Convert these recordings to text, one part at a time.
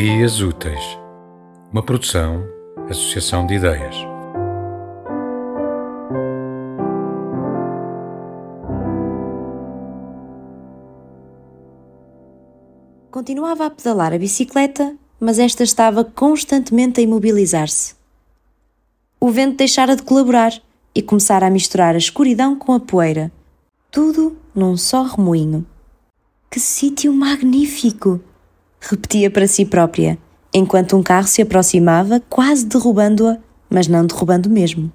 Ideias Úteis, uma produção, associação de ideias. Continuava a pedalar a bicicleta, mas esta estava constantemente a imobilizar-se. O vento deixara de colaborar e começara a misturar a escuridão com a poeira, tudo num só remoinho. Que sítio magnífico! Repetia para si própria, enquanto um carro se aproximava, quase derrubando-a, mas não derrubando mesmo.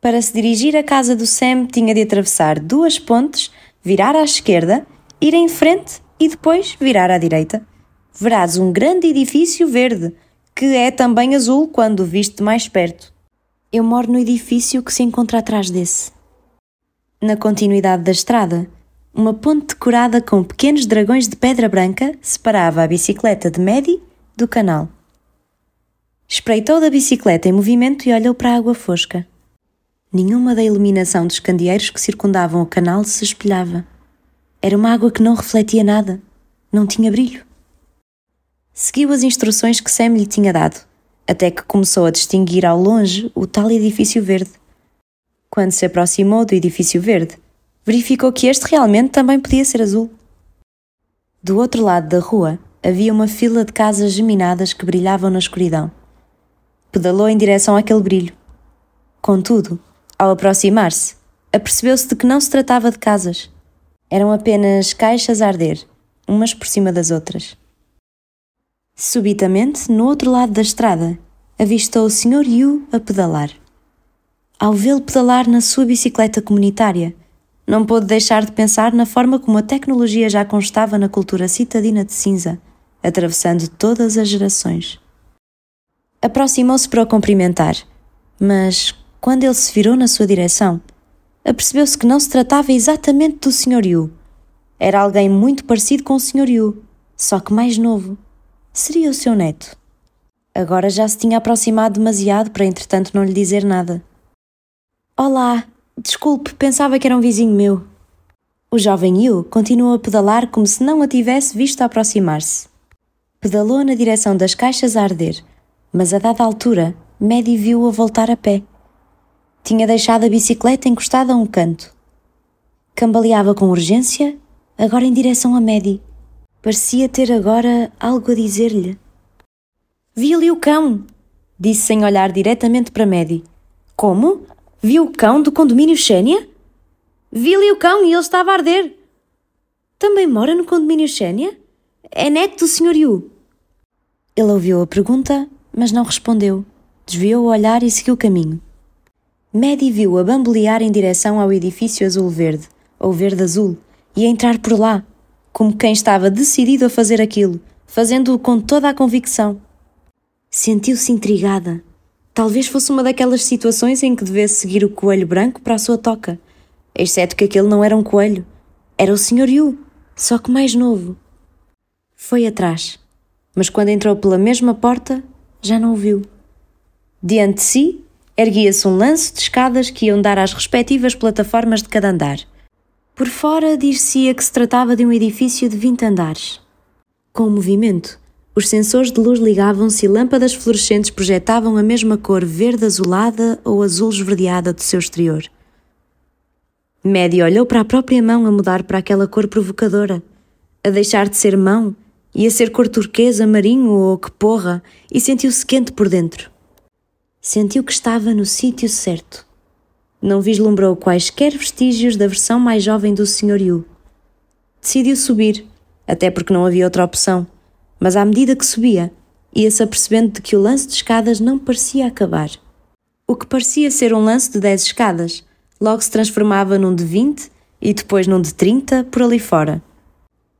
Para se dirigir à casa do Sam, tinha de atravessar duas pontes, virar à esquerda, ir em frente e depois virar à direita. Verás um grande edifício verde, que é também azul quando o viste mais perto. Eu moro no edifício que se encontra atrás desse. Na continuidade da estrada, uma ponte decorada com pequenos dragões de pedra branca separava a bicicleta de Maddie do canal. Espreitou da bicicleta em movimento e olhou para a água fosca. Nenhuma da iluminação dos candeeiros que circundavam o canal se espelhava. Era uma água que não refletia nada, não tinha brilho. Seguiu as instruções que Sam lhe tinha dado, até que começou a distinguir ao longe o tal edifício verde. Quando se aproximou do edifício verde, verificou que este realmente também podia ser azul. Do outro lado da rua havia uma fila de casas geminadas que brilhavam na escuridão. Pedalou em direção àquele brilho. Contudo, ao aproximar-se, apercebeu-se de que não se tratava de casas. Eram apenas caixas a arder, umas por cima das outras. Subitamente, no outro lado da estrada, avistou o Sr. Yu a pedalar. Ao vê-lo pedalar na sua bicicleta comunitária, não pôde deixar de pensar na forma como a tecnologia já constava na cultura citadina de cinza, atravessando todas as gerações. Aproximou-se para o cumprimentar, mas quando ele se virou na sua direção, apercebeu-se que não se tratava exatamente do Sr. Yu. Era alguém muito parecido com o Sr. Yu, só que mais novo. Seria o seu neto. Agora já se tinha aproximado demasiado para entretanto não lhe dizer nada. Olá, Desculpe, pensava que era um vizinho meu. O jovem Yu continuou a pedalar como se não a tivesse visto aproximar-se. Pedalou na direção das caixas a arder, mas a dada altura, Maddie viu-o a voltar a pé. Tinha deixado a bicicleta encostada a um canto. Cambaleava com urgência, agora em direção a Maddie. Parecia ter agora algo a dizer-lhe. Vi ali o cão, disse sem olhar diretamente para Maddie. Como? Viu o cão do condomínio Xénia? Vi-lhe o cão e ele estava a arder. Também mora no condomínio Xénia? É neto do Sr. Yu. Ele ouviu a pergunta, mas não respondeu. Desviou o olhar e seguiu o caminho. Maddie viu-a bambolear em direção ao edifício azul-verde, ou verde-azul, e a entrar por lá, como quem estava decidido a fazer aquilo, fazendo-o com toda a convicção. Sentiu-se intrigada Talvez fosse uma daquelas situações em que devesse seguir o coelho branco para a sua toca, exceto que aquele não era um coelho, era o Sr. Yu, só que mais novo. Foi atrás, mas quando entrou pela mesma porta, já não o viu. Diante de si, erguia-se um lance de escadas que iam dar às respectivas plataformas de cada andar. Por fora, dir-se-ia que se tratava de um edifício de 20 andares. Com o movimento, os sensores de luz ligavam-se e lâmpadas fluorescentes projetavam a mesma cor verde azulada ou azul esverdeada do seu exterior. Maddie olhou para a própria mão a mudar para aquela cor provocadora, a deixar de ser mão e a ser cor turquesa, marinho ou que porra, e sentiu-se quente por dentro. Sentiu que estava no sítio certo. Não vislumbrou quaisquer vestígios da versão mais jovem do Sr. Yu. Decidiu subir, até porque não havia outra opção mas à medida que subia, ia-se apercebendo de que o lance de escadas não parecia acabar. O que parecia ser um lance de 10 escadas, logo se transformava num de 20 e depois num de 30 por ali fora.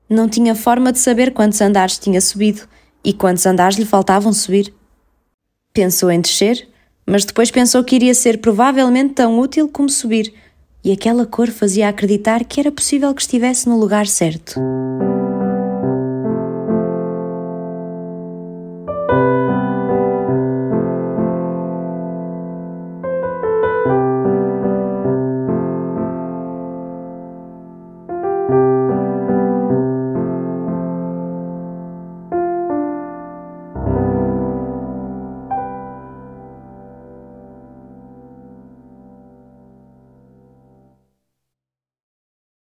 Não tinha forma de saber quantos andares tinha subido e quantos andares lhe faltavam subir. Pensou em descer, mas depois pensou que iria ser provavelmente tão útil como subir, e aquela cor fazia acreditar que era possível que estivesse no lugar certo.